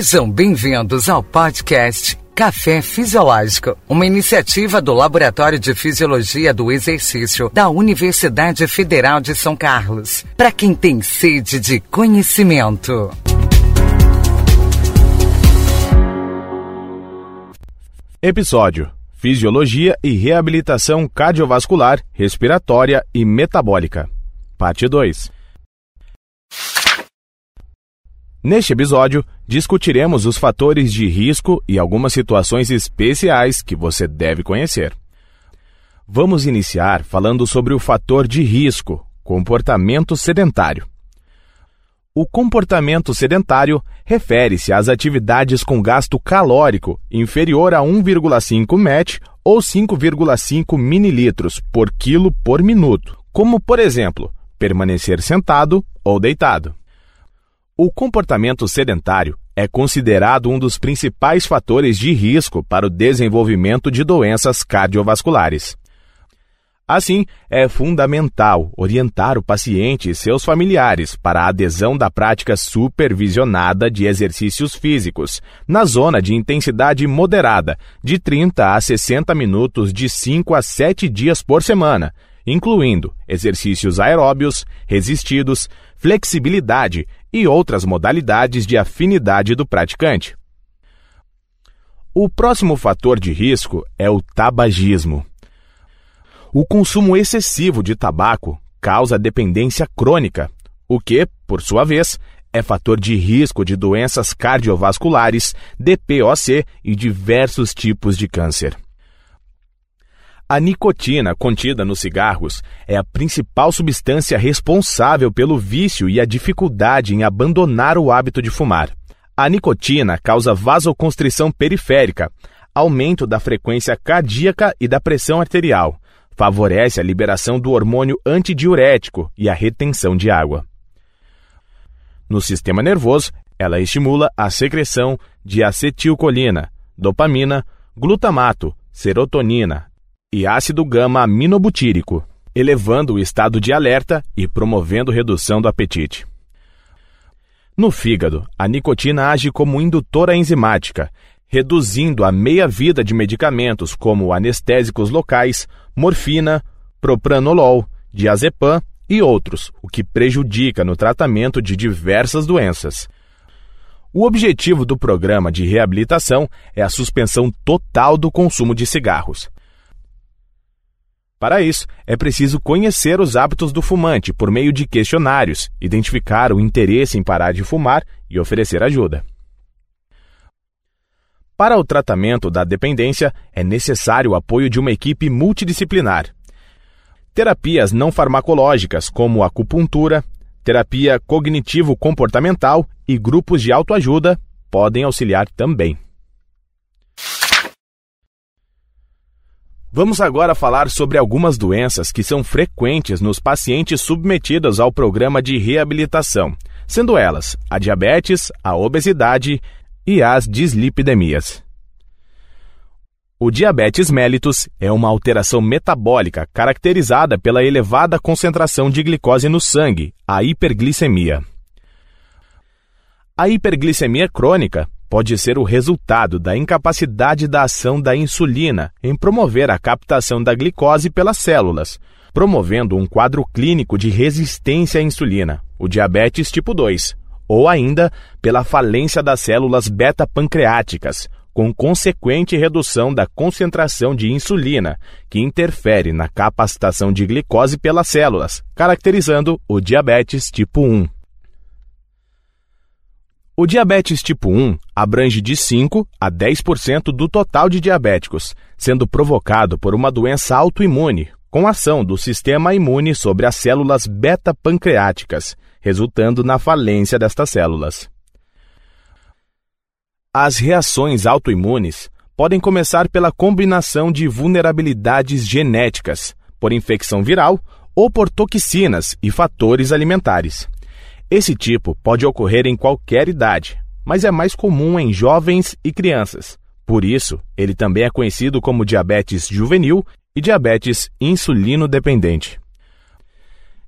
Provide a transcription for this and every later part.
Sejam bem-vindos ao podcast Café Fisiológico, uma iniciativa do Laboratório de Fisiologia do Exercício da Universidade Federal de São Carlos, para quem tem sede de conhecimento. Episódio: Fisiologia e reabilitação cardiovascular, respiratória e metabólica. Parte 2. Neste episódio, discutiremos os fatores de risco e algumas situações especiais que você deve conhecer. Vamos iniciar falando sobre o fator de risco, comportamento sedentário. O comportamento sedentário refere-se às atividades com gasto calórico inferior a 1,5 MET ou 5,5 mililitros por quilo por minuto, como, por exemplo, permanecer sentado ou deitado. O comportamento sedentário é considerado um dos principais fatores de risco para o desenvolvimento de doenças cardiovasculares. Assim, é fundamental orientar o paciente e seus familiares para a adesão da prática supervisionada de exercícios físicos, na zona de intensidade moderada, de 30 a 60 minutos de 5 a 7 dias por semana, incluindo exercícios aeróbios, resistidos, flexibilidade e outras modalidades de afinidade do praticante. O próximo fator de risco é o tabagismo. O consumo excessivo de tabaco causa dependência crônica, o que, por sua vez, é fator de risco de doenças cardiovasculares, DPOC e diversos tipos de câncer. A nicotina contida nos cigarros é a principal substância responsável pelo vício e a dificuldade em abandonar o hábito de fumar. A nicotina causa vasoconstrição periférica, aumento da frequência cardíaca e da pressão arterial, favorece a liberação do hormônio antidiurético e a retenção de água. No sistema nervoso, ela estimula a secreção de acetilcolina, dopamina, glutamato, serotonina, e ácido gama-aminobutírico, elevando o estado de alerta e promovendo redução do apetite. No fígado, a nicotina age como indutora enzimática, reduzindo a meia-vida de medicamentos como anestésicos locais, morfina, propranolol, diazepam e outros, o que prejudica no tratamento de diversas doenças. O objetivo do programa de reabilitação é a suspensão total do consumo de cigarros. Para isso, é preciso conhecer os hábitos do fumante por meio de questionários, identificar o interesse em parar de fumar e oferecer ajuda. Para o tratamento da dependência, é necessário o apoio de uma equipe multidisciplinar. Terapias não farmacológicas, como acupuntura, terapia cognitivo-comportamental e grupos de autoajuda, podem auxiliar também. Vamos agora falar sobre algumas doenças que são frequentes nos pacientes submetidos ao programa de reabilitação, sendo elas a diabetes, a obesidade e as dislipidemias. O diabetes mellitus é uma alteração metabólica caracterizada pela elevada concentração de glicose no sangue, a hiperglicemia. A hiperglicemia crônica pode ser o resultado da incapacidade da ação da insulina em promover a captação da glicose pelas células, promovendo um quadro clínico de resistência à insulina, o diabetes tipo 2, ou ainda pela falência das células beta-pancreáticas, com consequente redução da concentração de insulina, que interfere na capacitação de glicose pelas células, caracterizando o diabetes tipo 1. O diabetes tipo 1 abrange de 5 a 10% do total de diabéticos, sendo provocado por uma doença autoimune, com ação do sistema imune sobre as células beta-pancreáticas, resultando na falência destas células. As reações autoimunes podem começar pela combinação de vulnerabilidades genéticas, por infecção viral ou por toxinas e fatores alimentares. Esse tipo pode ocorrer em qualquer idade, mas é mais comum em jovens e crianças. Por isso, ele também é conhecido como diabetes juvenil e diabetes insulino-dependente.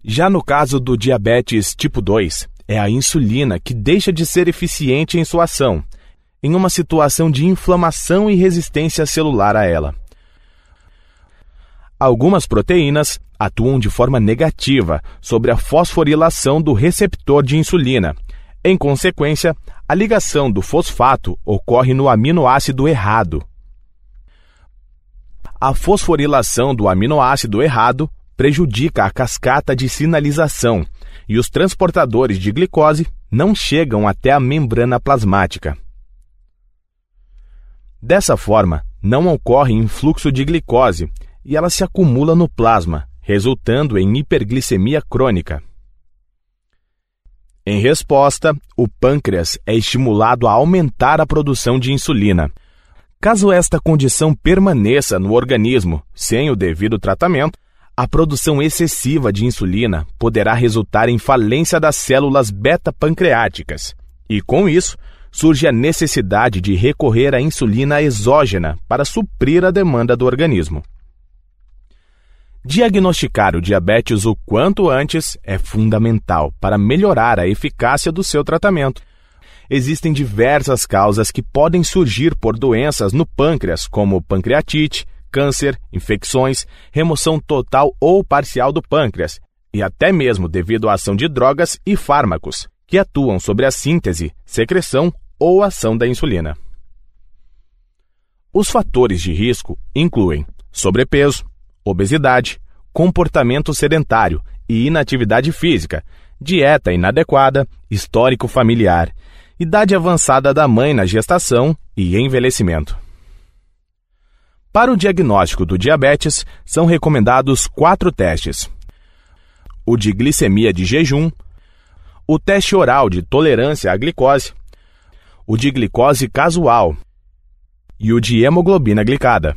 Já no caso do diabetes tipo 2, é a insulina que deixa de ser eficiente em sua ação, em uma situação de inflamação e resistência celular a ela. Algumas proteínas atuam de forma negativa sobre a fosforilação do receptor de insulina. Em consequência, a ligação do fosfato ocorre no aminoácido errado. A fosforilação do aminoácido errado prejudica a cascata de sinalização e os transportadores de glicose não chegam até a membrana plasmática. Dessa forma, não ocorre influxo de glicose e ela se acumula no plasma, resultando em hiperglicemia crônica. Em resposta, o pâncreas é estimulado a aumentar a produção de insulina. Caso esta condição permaneça no organismo sem o devido tratamento, a produção excessiva de insulina poderá resultar em falência das células beta-pancreáticas, e com isso surge a necessidade de recorrer à insulina exógena para suprir a demanda do organismo. Diagnosticar o diabetes o quanto antes é fundamental para melhorar a eficácia do seu tratamento. Existem diversas causas que podem surgir por doenças no pâncreas, como pancreatite, câncer, infecções, remoção total ou parcial do pâncreas, e até mesmo devido à ação de drogas e fármacos, que atuam sobre a síntese, secreção ou ação da insulina. Os fatores de risco incluem sobrepeso, obesidade, comportamento sedentário e inatividade física, dieta inadequada, histórico familiar, idade avançada da mãe na gestação e envelhecimento. Para o diagnóstico do diabetes, são recomendados quatro testes: o de glicemia de jejum, o teste oral de tolerância à glicose, o de glicose casual e o de hemoglobina glicada.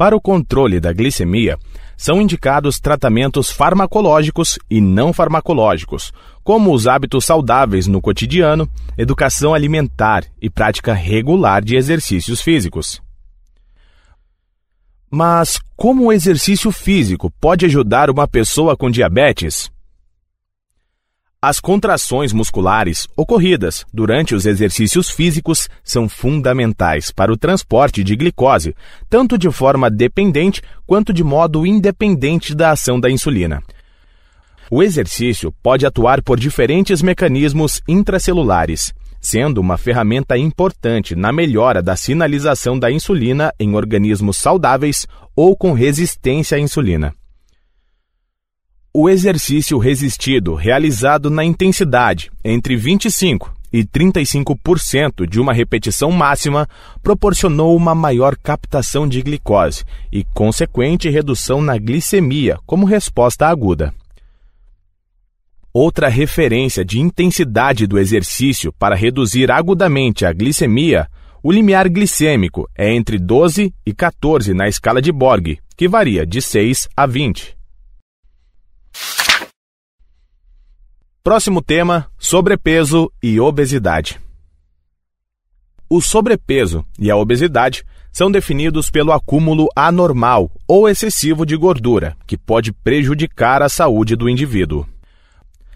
Para o controle da glicemia, são indicados tratamentos farmacológicos e não farmacológicos, como os hábitos saudáveis no cotidiano, educação alimentar e prática regular de exercícios físicos. Mas como o exercício físico pode ajudar uma pessoa com diabetes? As contrações musculares ocorridas durante os exercícios físicos são fundamentais para o transporte de glicose, tanto de forma dependente quanto de modo independente da ação da insulina. O exercício pode atuar por diferentes mecanismos intracelulares, sendo uma ferramenta importante na melhora da sinalização da insulina em organismos saudáveis ou com resistência à insulina. O exercício resistido realizado na intensidade entre 25 e 35% de uma repetição máxima proporcionou uma maior captação de glicose e consequente redução na glicemia como resposta aguda. Outra referência de intensidade do exercício para reduzir agudamente a glicemia, o limiar glicêmico é entre 12 e 14 na escala de Borg, que varia de 6 a 20. Próximo tema: sobrepeso e obesidade. O sobrepeso e a obesidade são definidos pelo acúmulo anormal ou excessivo de gordura, que pode prejudicar a saúde do indivíduo.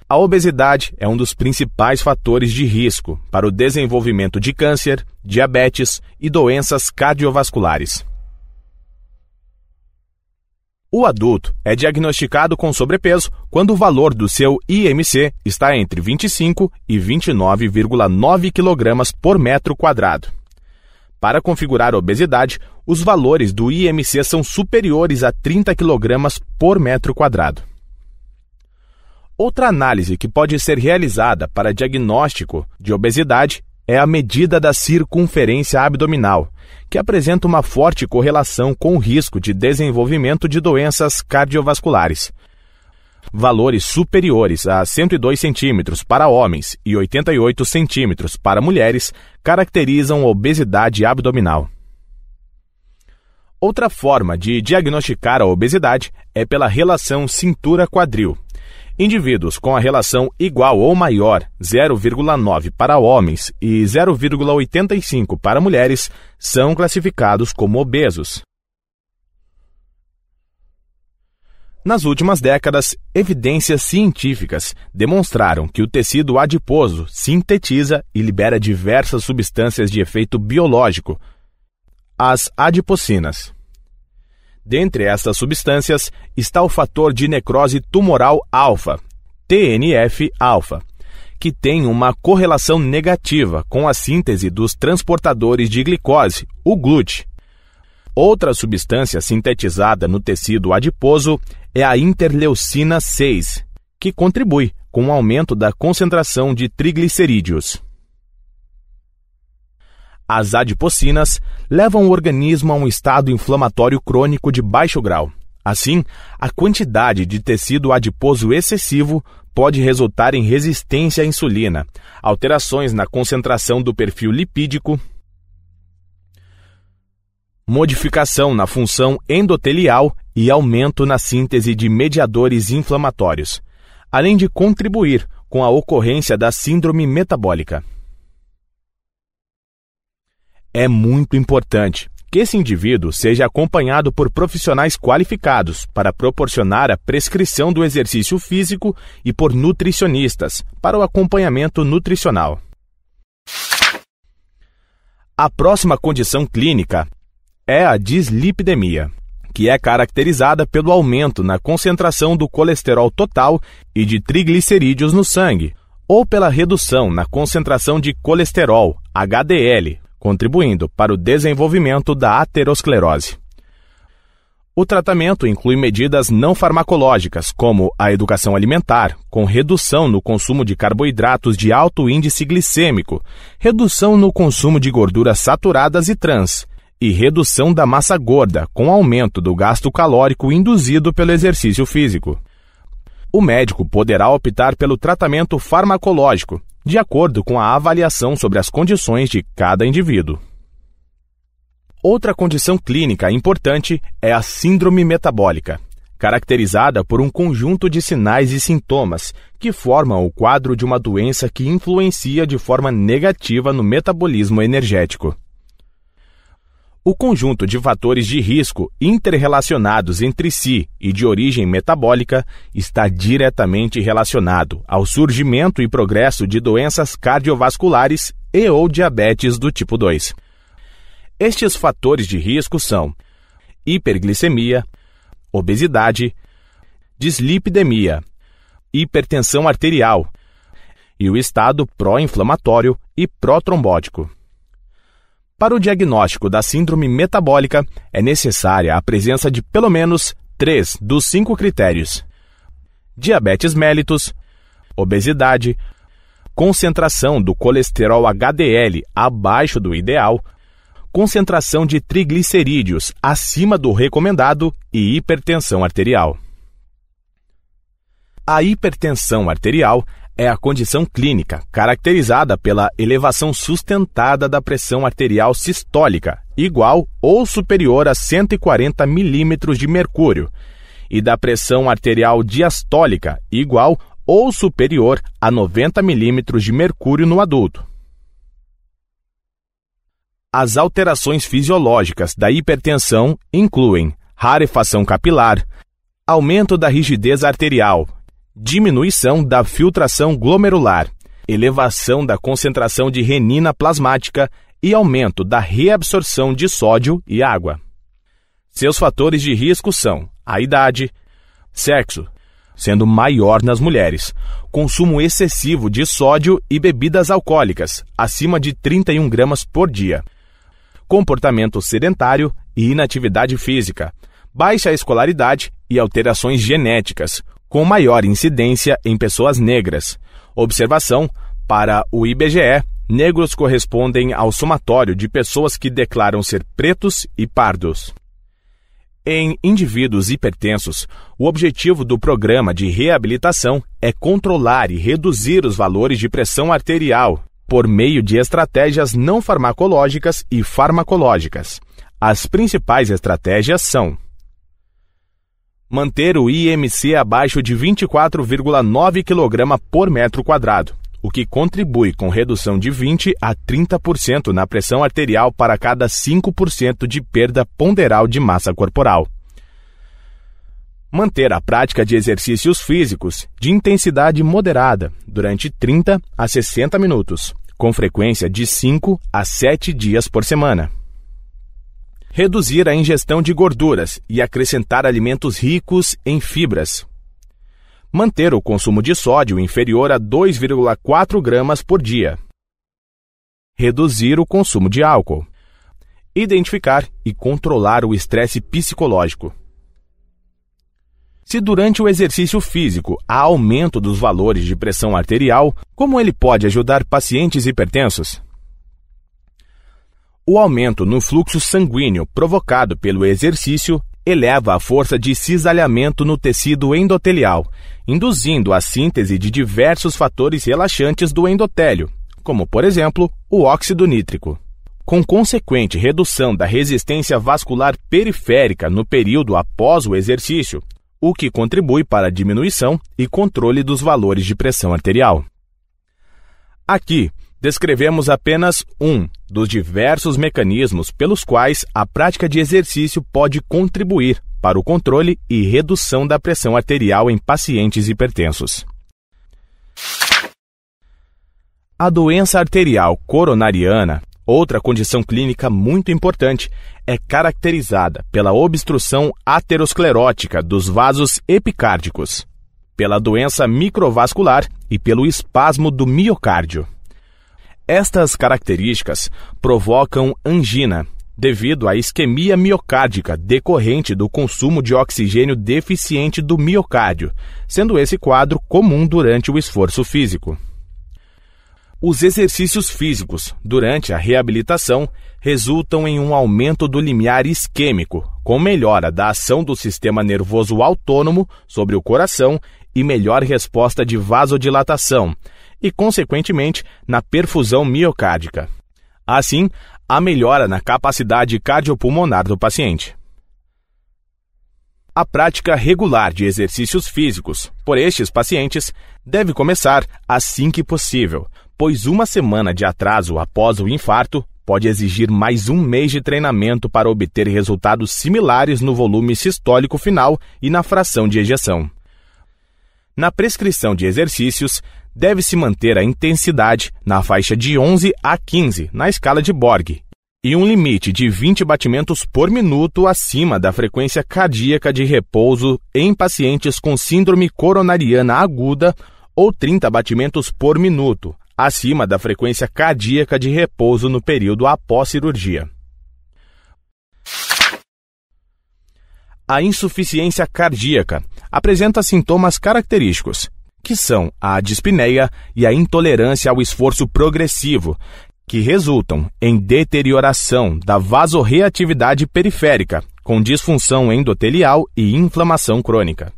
A obesidade é um dos principais fatores de risco para o desenvolvimento de câncer, diabetes e doenças cardiovasculares. O adulto é diagnosticado com sobrepeso quando o valor do seu IMC está entre 25 e 29,9 kg por metro quadrado. Para configurar obesidade, os valores do IMC são superiores a 30 kg por metro quadrado. Outra análise que pode ser realizada para diagnóstico de obesidade é a medida da circunferência abdominal, que apresenta uma forte correlação com o risco de desenvolvimento de doenças cardiovasculares. Valores superiores a 102 centímetros para homens e 88 centímetros para mulheres caracterizam obesidade abdominal. Outra forma de diagnosticar a obesidade é pela relação cintura-quadril, Indivíduos com a relação igual ou maior 0,9 para homens e 0,85 para mulheres são classificados como obesos. Nas últimas décadas, evidências científicas demonstraram que o tecido adiposo sintetiza e libera diversas substâncias de efeito biológico, as adipocinas. Dentre essas substâncias está o fator de necrose tumoral alfa, TNF-alfa, que tem uma correlação negativa com a síntese dos transportadores de glicose, o GLUT. Outra substância sintetizada no tecido adiposo é a interleucina 6, que contribui com o aumento da concentração de triglicerídeos. As adipocinas levam o organismo a um estado inflamatório crônico de baixo grau. Assim, a quantidade de tecido adiposo excessivo pode resultar em resistência à insulina, alterações na concentração do perfil lipídico, modificação na função endotelial e aumento na síntese de mediadores inflamatórios, além de contribuir com a ocorrência da síndrome metabólica. É muito importante que esse indivíduo seja acompanhado por profissionais qualificados para proporcionar a prescrição do exercício físico e por nutricionistas para o acompanhamento nutricional. A próxima condição clínica é a dislipidemia que é caracterizada pelo aumento na concentração do colesterol total e de triglicerídeos no sangue, ou pela redução na concentração de colesterol, HDL, contribuindo para o desenvolvimento da aterosclerose. O tratamento inclui medidas não farmacológicas, como a educação alimentar, com redução no consumo de carboidratos de alto índice glicêmico, redução no consumo de gorduras saturadas e trans, e redução da massa gorda, com aumento do gasto calórico induzido pelo exercício físico. O médico poderá optar pelo tratamento farmacológico, de acordo com a avaliação sobre as condições de cada indivíduo. Outra condição clínica importante é a síndrome metabólica, caracterizada por um conjunto de sinais e sintomas que formam o quadro de uma doença que influencia de forma negativa no metabolismo energético. O conjunto de fatores de risco interrelacionados entre si e de origem metabólica está diretamente relacionado ao surgimento e progresso de doenças cardiovasculares e ou diabetes do tipo 2. Estes fatores de risco são hiperglicemia, obesidade, dislipidemia, hipertensão arterial e o estado pró-inflamatório e pró-trombótico. Para o diagnóstico da síndrome metabólica, é necessária a presença de pelo menos três dos cinco critérios: diabetes mellitus, obesidade, concentração do colesterol HDL abaixo do ideal, concentração de triglicerídeos acima do recomendado e hipertensão arterial. A hipertensão arterial é a condição clínica caracterizada pela elevação sustentada da pressão arterial sistólica, igual ou superior a 140 milímetros de mercúrio, e da pressão arterial diastólica, igual ou superior a 90 milímetros de mercúrio no adulto. As alterações fisiológicas da hipertensão incluem rarefação capilar, aumento da rigidez arterial, diminuição da filtração glomerular, elevação da concentração de renina plasmática e aumento da reabsorção de sódio e água. Seus fatores de risco são a idade, sexo, sendo maior nas mulheres, consumo excessivo de sódio e bebidas alcoólicas, acima de 31 gramas por dia, comportamento sedentário e inatividade física, baixa escolaridade e alterações genéticas, com maior incidência em pessoas negras. Observação: para o IBGE, negros correspondem ao somatório de pessoas que declaram ser pretos e pardos. Em indivíduos hipertensos, o objetivo do programa de reabilitação é controlar e reduzir os valores de pressão arterial por meio de estratégias não farmacológicas e farmacológicas. As principais estratégias são manter o IMC abaixo de 24,9 kg por metro quadrado, o que contribui com redução de 20 a 30% na pressão arterial para cada 5% de perda ponderal de massa corporal. Manter a prática de exercícios físicos de intensidade moderada durante 30 a 60 minutos, com frequência de 5 a 7 dias por semana. Reduzir a ingestão de gorduras e acrescentar alimentos ricos em fibras. Manter o consumo de sódio inferior a 2,4 gramas por dia. Reduzir o consumo de álcool. Identificar e controlar o estresse psicológico. Se durante o exercício físico há aumento dos valores de pressão arterial, como ele pode ajudar pacientes hipertensos? O aumento no fluxo sanguíneo provocado pelo exercício eleva a força de cisalhamento no tecido endotelial, induzindo a síntese de diversos fatores relaxantes do endotélio, como, por exemplo, o óxido nítrico. Com consequente redução da resistência vascular periférica no período após o exercício, o que contribui para a diminuição e controle dos valores de pressão arterial. Aqui, descrevemos apenas um dos diversos mecanismos pelos quais a prática de exercício pode contribuir para o controle e redução da pressão arterial em pacientes hipertensos. A doença arterial coronariana Outra condição clínica muito importante é caracterizada pela obstrução aterosclerótica dos vasos epicárdicos, pela doença microvascular e pelo espasmo do miocárdio. Estas características provocam angina, devido à isquemia miocárdica decorrente do consumo de oxigênio deficiente do miocárdio, sendo esse quadro comum durante o esforço físico. Os exercícios físicos durante a reabilitação resultam em um aumento do limiar isquêmico, com melhora da ação do sistema nervoso autônomo sobre o coração e melhor resposta de vasodilatação, e, consequentemente, na perfusão miocárdica. Assim, a melhora na capacidade cardiopulmonar do paciente. A prática regular de exercícios físicos por estes pacientes deve começar assim que possível, pois uma semana de atraso após o infarto pode exigir mais um mês de treinamento para obter resultados similares no volume sistólico final e na fração de ejeção. Na prescrição de exercícios, deve-se manter a intensidade na faixa de 11 a 15 na escala de Borg e um limite de 20 batimentos por minuto acima da frequência cardíaca de repouso em pacientes com síndrome coronariana aguda ou 30 batimentos por minuto acima da frequência cardíaca de repouso no período após cirurgia. A insuficiência cardíaca apresenta sintomas característicos, que são a dispneia e a intolerância ao esforço progressivo, que resultam em deterioração da vasorreatividade periférica, com disfunção endotelial e inflamação crônica.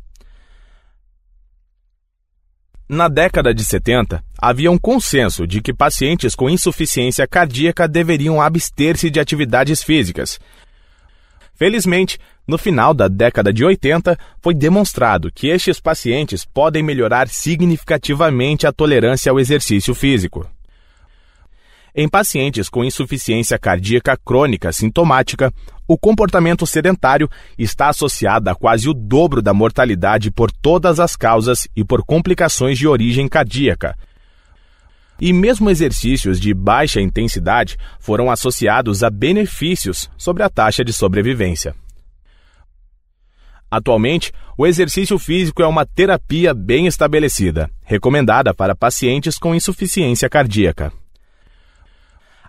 Na década de 70, havia um consenso de que pacientes com insuficiência cardíaca deveriam abster-se de atividades físicas. Felizmente, no final da década de 80, foi demonstrado que estes pacientes podem melhorar significativamente a tolerância ao exercício físico. Em pacientes com insuficiência cardíaca crônica sintomática, o comportamento sedentário está associado a quase o dobro da mortalidade por todas as causas e por complicações de origem cardíaca. E mesmo exercícios de baixa intensidade foram associados a benefícios sobre a taxa de sobrevivência. Atualmente, o exercício físico é uma terapia bem estabelecida, recomendada para pacientes com insuficiência cardíaca.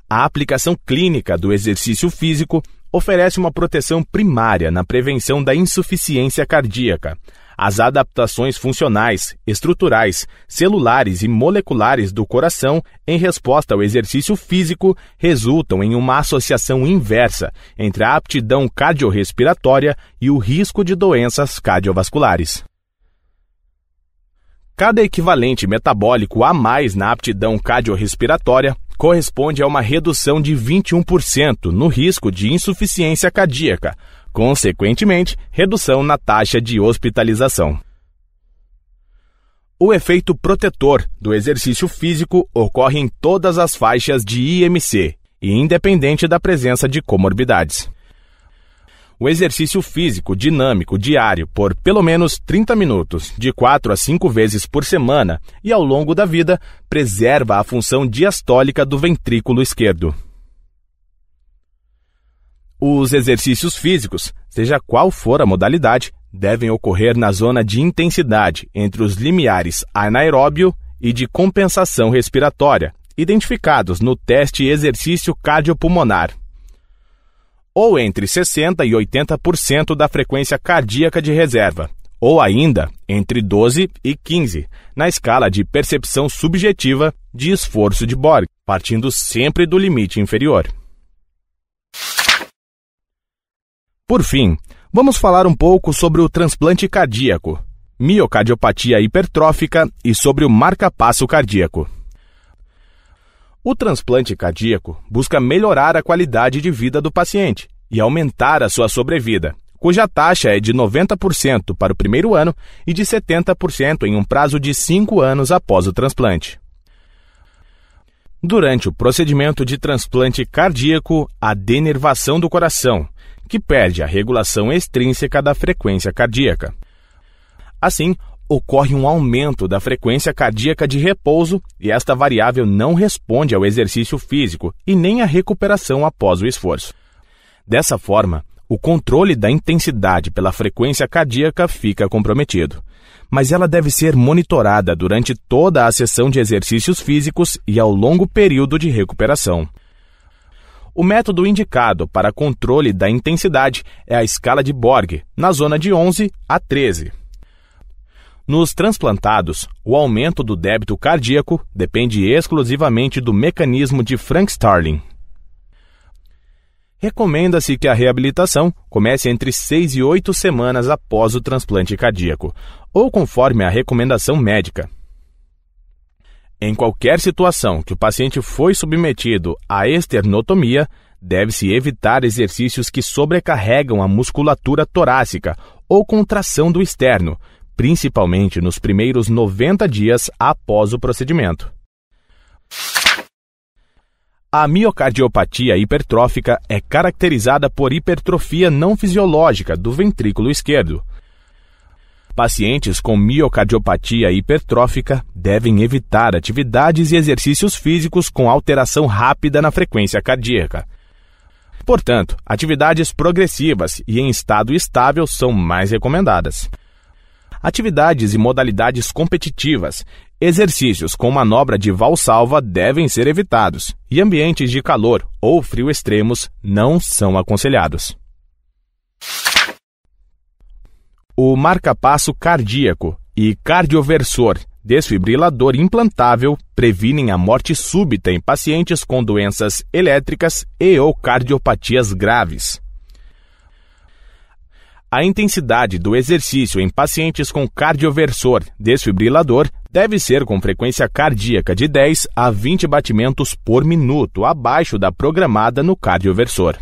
A aplicação clínica do exercício físico oferece uma proteção primária na prevenção da insuficiência cardíaca. As adaptações funcionais, estruturais, celulares e moleculares do coração em resposta ao exercício físico resultam em uma associação inversa entre a aptidão cardiorrespiratória e o risco de doenças cardiovasculares. Cada equivalente metabólico a mais na aptidão cardiorrespiratória corresponde a uma redução de 21% no risco de insuficiência cardíaca, consequentemente, redução na taxa de hospitalização. O efeito protetor do exercício físico ocorre em todas as faixas de IMC independente da presença de comorbidades. O exercício físico dinâmico diário por pelo menos 30 minutos, de 4 a 5 vezes por semana e ao longo da vida, preserva a função diastólica do ventrículo esquerdo. Os exercícios físicos, seja qual for a modalidade, devem ocorrer na zona de intensidade entre os limiares anaeróbio e de compensação respiratória, identificados no teste exercício cardiopulmonar, ou entre 60% e 80% da frequência cardíaca de reserva, ou ainda entre 12 e 15, na escala de percepção subjetiva de esforço de Borg, partindo sempre do limite inferior. Por fim, vamos falar um pouco sobre o transplante cardíaco, miocardiopatia hipertrófica e sobre o marca-passo cardíaco. O transplante cardíaco busca melhorar a qualidade de vida do paciente e aumentar a sua sobrevida, cuja taxa é de 90% para o primeiro ano e de 70% em um prazo de 5 anos após o transplante. Durante o procedimento de transplante cardíaco, a denervação do coração, que perde a regulação extrínseca da frequência cardíaca. Assim, ocorre um aumento da frequência cardíaca de repouso e esta variável não responde ao exercício físico e nem à recuperação após o esforço. Dessa forma, o controle da intensidade pela frequência cardíaca fica comprometido. Mas ela deve ser monitorada durante toda a sessão de exercícios físicos e ao longo período de recuperação. O método indicado para controle da intensidade é a escala de Borg, na zona de 11 a 13. Nos transplantados, o aumento do débito cardíaco depende exclusivamente do mecanismo de Frank-Starling. Recomenda-se que a reabilitação comece entre 6 e 8 semanas após o transplante cardíaco, ou conforme a recomendação médica. Em qualquer situação que o paciente foi submetido à esternotomia, deve-se evitar exercícios que sobrecarregam a musculatura torácica ou contração do externo, principalmente nos primeiros 90 dias após o procedimento. A miocardiopatia hipertrófica é caracterizada por hipertrofia não fisiológica do ventrículo esquerdo, Pacientes com miocardiopatia hipertrófica devem evitar atividades e exercícios físicos com alteração rápida na frequência cardíaca. Portanto, atividades progressivas e em estado estável são mais recomendadas. Atividades e modalidades competitivas, exercícios com manobra de valsalva devem ser evitados e ambientes de calor ou frio extremos não são aconselhados. O marcapasso cardíaco e cardioversor desfibrilador implantável previnem a morte súbita em pacientes com doenças elétricas e ou cardiopatias graves. A intensidade do exercício em pacientes com cardioversor desfibrilador deve ser com frequência cardíaca de 10 a 20 batimentos por minuto, abaixo da programada no cardioversor.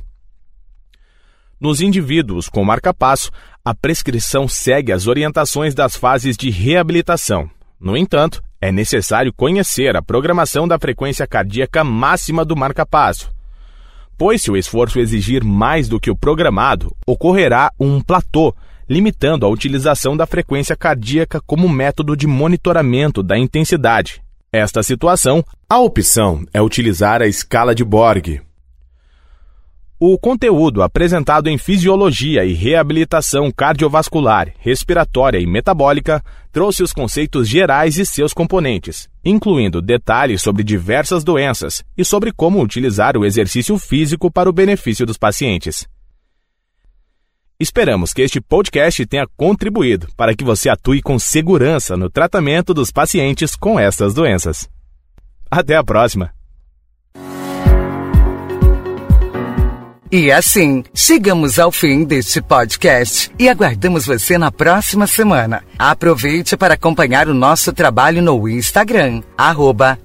Nos indivíduos com marcapasso, a prescrição segue as orientações das fases de reabilitação. No entanto, é necessário conhecer a programação da frequência cardíaca máxima do marcapasso. Pois, se o esforço exigir mais do que o programado, ocorrerá um platô, limitando a utilização da frequência cardíaca como método de monitoramento da intensidade. Esta situação, a opção é utilizar a escala de Borg, o conteúdo apresentado em Fisiologia e Reabilitação Cardiovascular, Respiratória e Metabólica trouxe os conceitos gerais e seus componentes, incluindo detalhes sobre diversas doenças e sobre como utilizar o exercício físico para o benefício dos pacientes. Esperamos que este podcast tenha contribuído para que você atue com segurança no tratamento dos pacientes com estas doenças. Até a próxima! E assim, chegamos ao fim deste podcast e aguardamos você na próxima semana. Aproveite para acompanhar o nosso trabalho no Instagram, arroba